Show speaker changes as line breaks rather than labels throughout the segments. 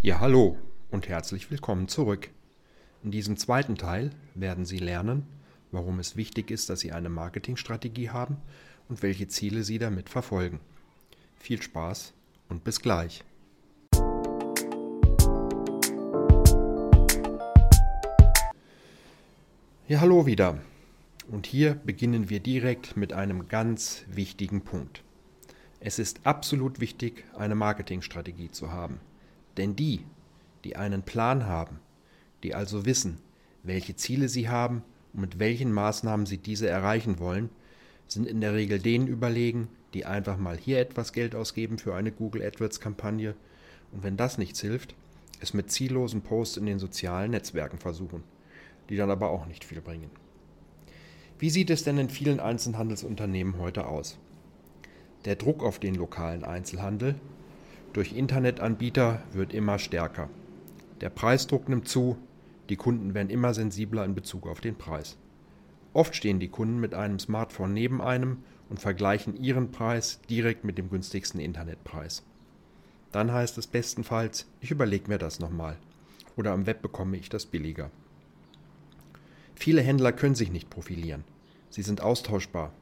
Ja, hallo und herzlich willkommen zurück. In diesem zweiten Teil werden Sie lernen, warum es wichtig ist, dass Sie eine Marketingstrategie haben und welche Ziele Sie damit verfolgen. Viel Spaß und bis gleich. Ja, hallo wieder. Und hier beginnen wir direkt mit einem ganz wichtigen Punkt. Es ist absolut wichtig, eine Marketingstrategie zu haben. Denn die, die einen Plan haben, die also wissen, welche Ziele sie haben und mit welchen Maßnahmen sie diese erreichen wollen, sind in der Regel denen überlegen, die einfach mal hier etwas Geld ausgeben für eine Google AdWords-Kampagne und wenn das nichts hilft, es mit ziellosen Posts in den sozialen Netzwerken versuchen, die dann aber auch nicht viel bringen. Wie sieht es denn in vielen Einzelhandelsunternehmen heute aus? Der Druck auf den lokalen Einzelhandel durch Internetanbieter wird immer stärker. Der Preisdruck nimmt zu, die Kunden werden immer sensibler in Bezug auf den Preis. Oft stehen die Kunden mit einem Smartphone neben einem und vergleichen ihren Preis direkt mit dem günstigsten Internetpreis. Dann heißt es bestenfalls, ich überlege mir das nochmal. Oder am Web bekomme ich das billiger. Viele Händler können sich nicht profilieren. Sie sind austauschbar.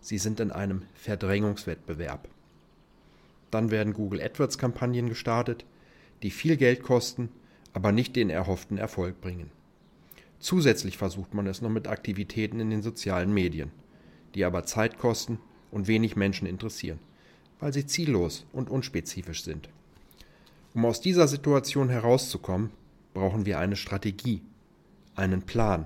Sie sind in einem Verdrängungswettbewerb. Dann werden Google AdWords-Kampagnen gestartet, die viel Geld kosten, aber nicht den erhofften Erfolg bringen. Zusätzlich versucht man es noch mit Aktivitäten in den sozialen Medien, die aber Zeit kosten und wenig Menschen interessieren, weil sie ziellos und unspezifisch sind. Um aus dieser Situation herauszukommen, brauchen wir eine Strategie, einen Plan.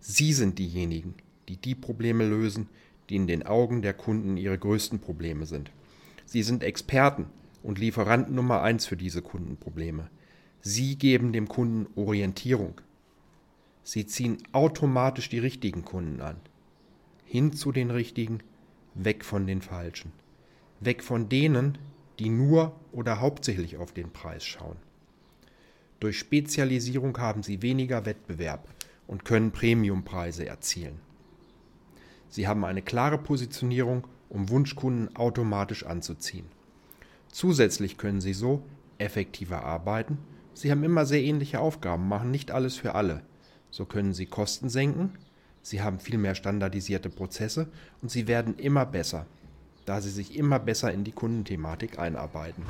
Sie sind diejenigen, die die Probleme lösen, die in den Augen der Kunden ihre größten Probleme sind. Sie sind Experten und Lieferanten Nummer eins für diese Kundenprobleme. Sie geben dem Kunden Orientierung. Sie ziehen automatisch die richtigen Kunden an. Hin zu den richtigen, weg von den falschen. Weg von denen, die nur oder hauptsächlich auf den Preis schauen. Durch Spezialisierung haben sie weniger Wettbewerb und können Premiumpreise erzielen. Sie haben eine klare Positionierung um Wunschkunden automatisch anzuziehen. Zusätzlich können Sie so effektiver arbeiten. Sie haben immer sehr ähnliche Aufgaben, machen nicht alles für alle. So können Sie Kosten senken, Sie haben viel mehr standardisierte Prozesse und Sie werden immer besser, da Sie sich immer besser in die Kundenthematik einarbeiten.